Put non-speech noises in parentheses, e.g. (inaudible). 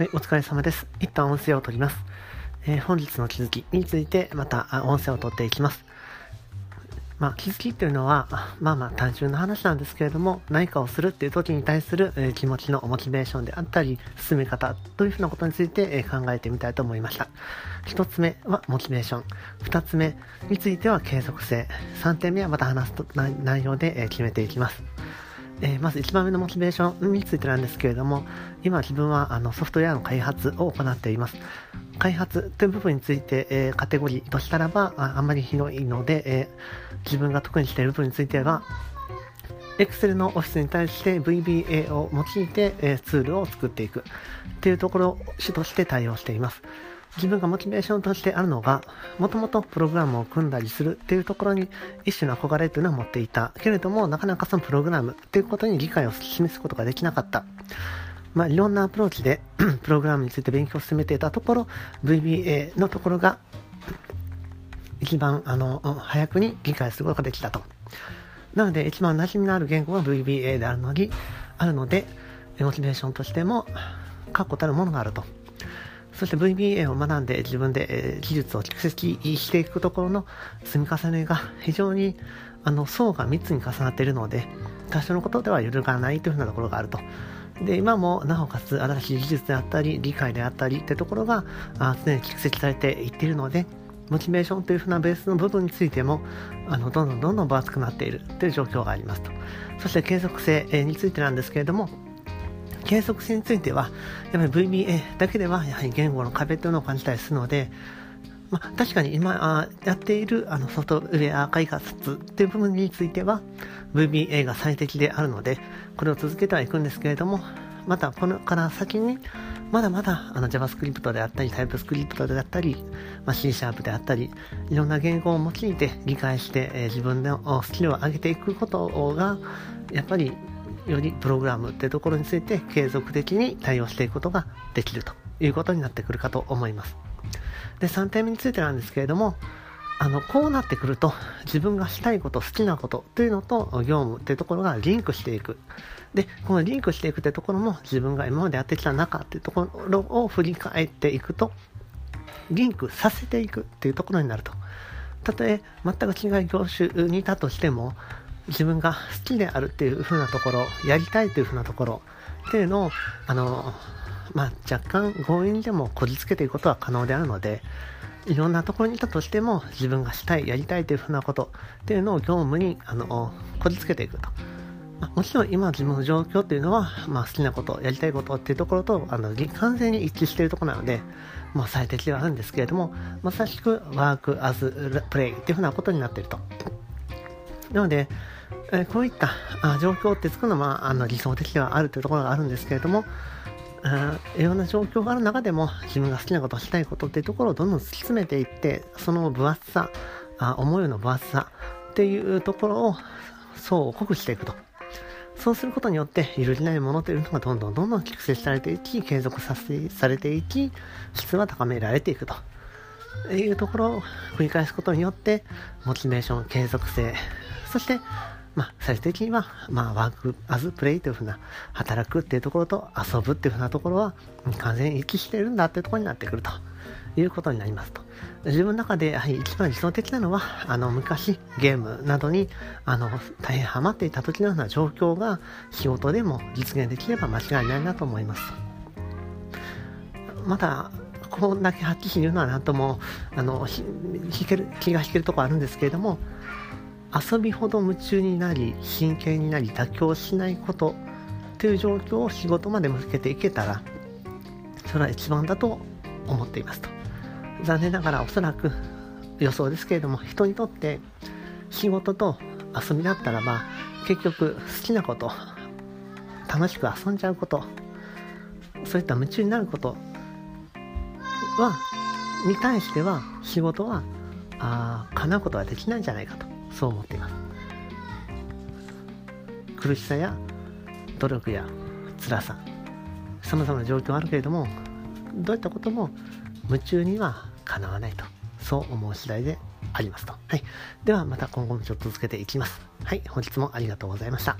はい、お疲れ様です。一旦音声を取ります。えー、本日の気づきについてまた音声を取っていきます。まあ、気づきっていうのは、まあまあ単純な話なんですけれども、何かをするっていう時に対する、えー、気持ちのモチベーションであったり、進め方というふうなことについて、えー、考えてみたいと思いました。一つ目はモチベーション。二つ目については継続性。三点目はまた話す内容で、えー、決めていきます。えー、まず1番目のモチベーションについてなんですけれども、今自分はあのソフトウェアの開発を行っています。開発という部分について、えー、カテゴリーとしたらばああんまり広いので、えー、自分が得意にしている部分については、Excel のオフィスに対して VBA を用いて、え、ツールを作っていくというところを主として対応しています。自分がモチベーションとしてあるのが、もともとプログラムを組んだりするっていうところに一種の憧れというのは持っていた。けれども、なかなかそのプログラムっていうことに理解を示すことができなかった。まあ、いろんなアプローチで (clears throat) プログラムについて勉強を進めていたところ、VBA のところが一番あの早くに理解することができたと。なので、一番馴染みのある言語は VBA であるのに、あるので、モチベーションとしても確固たるものがあると。そして VBA を学んで自分で、え技術を蓄積していくところの積み重ねが非常にあの層が3つに重なっているので、多少のことでは揺るがないというふうなところがあると。で、今もなおかつ新しい技術であったり、理解であったりってところが常に蓄積されていっているので、モチベーションというふうなベースの部分についても、あの、どんどんどんどん分厚くなっているという状況がありますと。そして継続性についてなんですけれども、継続性については、やっぱり VBA だけではやはり言語の壁というのを感じたりするので、まあ、確かに今あやっているあのソフトウェア開発っていう部分については VBA が最適であるので、これを続けてはいくんですけれども、またこのから先にまだまだあの JavaScript であったり TypeScript であったり、まあ、C シャープであったりいろんな言語を用いて理解して、えー、自分のスキルを上げていくことがやっぱりよりプログラムってところについて継続的に対応していくことができるということになってくるかと思います。で、3点目についてなんですけれども、あの、こうなってくると、自分がしたいこと、好きなことというのと、業務っていうところがリンクしていく。で、このリンクしていくってところも、自分が今までやってきた中っていうところを振り返っていくと、リンクさせていくっていうところになると。たとえ全く違う業種にいたとしても、自分が好きであるっていう風なところ、やりたいという風なところっていうのを、あの、まあ、若干強引でもこじつけていくことは可能であるので、いろんなところにいたとしても自分がしたい、やりたいという風なことっていうのを業務にあのこじつけていくと。ま、もちろん今自分の状況っていうのは、まあ、好きなこと、やりたいことっていうところとあの完全に一致しているところなので、まあ、最適ではあるんですけれども、まさしくワークアズプレイっていう風なことになっていると。なので、えこういったあ状況って作るのはまあの理想的ではあるというところがあるんですけれども、いろんな状況がある中でも自分が好きなことしたいことっていうところをどんどん突き詰めていってその分厚さあ思いの分厚さっていうところを層を濃くしていくと。そうすることによって揺るぎないものというのがどんどんどんどん蓄積されていき継続させされていき質は高められていくと。いうところを繰り返すことによってモチベーション継続性そしてまあ、最終的には、まあ、ワークアズプレイというふうな、働くっていうところと遊ぶっていうふうなところは、完全に一致してるんだっていうところになってくるということになりますと。自分の中で、やはい、一番理想的なのは、あの、昔、ゲームなどに、あの、大変ハマっていた時のような状況が、仕事でも実現できれば間違いないなと思います。また、こんだけはっきり言うのはなんとも、あの、引ける、気が引けるとこあるんですけれども、遊びほど夢中になり真剣になり妥協しないことという状況を仕事まで向けていけたらそれは一番だと思っていますと。残念ながらおそらく予想ですけれども人にとって仕事と遊びだったらば結局好きなこと楽しく遊んじゃうことそういった夢中になることはに対しては仕事はあ叶うことはできないんじゃないかと。そう思っています。苦しさや努力や辛ささまざまな状況あるけれどもどういったことも夢中にはかなわないとそう思う次第でありますと、はい、ではまた今後もちょっと続けていきます。はい。本日もありがとうございました。